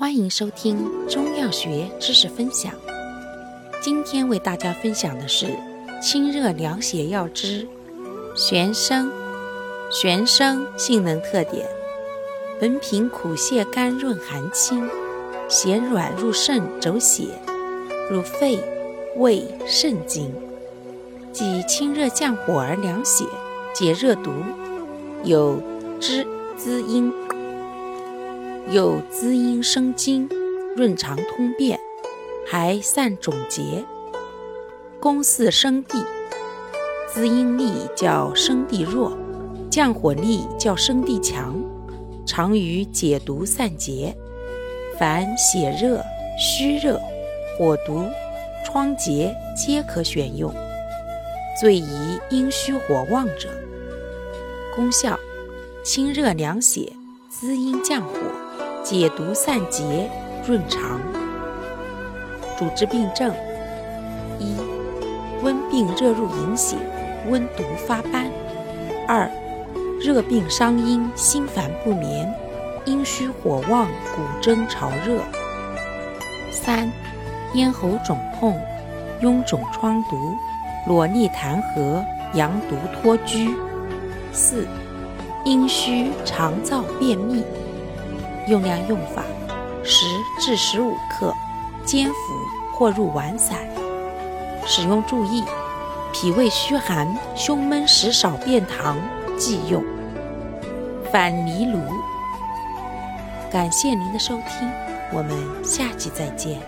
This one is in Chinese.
欢迎收听中药学知识分享。今天为大家分享的是清热凉血药之玄参。玄参性能特点：本品苦泻甘润寒清，咸软入肾走血，入肺、胃、肾经，即清热降火而凉血，解热毒，有滋滋阴。有滋阴生津、润肠通便，还散肿结。功似生地，滋阴力较生地弱，降火力较生地强，常于解毒散结。凡血热、虚热、火毒、疮结皆可选用，最宜阴虚火旺者。功效：清热凉血，滋阴降火。解毒散结，润肠。主治病症：一、温病热入营血，温毒发斑；二、热病伤阴，心烦不眠，阴虚火旺，骨蒸潮热；三、咽喉肿痛，臃肿疮毒，裸痢痰核，阳毒脱疽；四、阴虚肠燥便秘。用量用法：十至十五克，煎服或入丸散。使用注意：脾胃虚寒、胸闷时少便溏忌用。反藜芦。感谢您的收听，我们下期再见。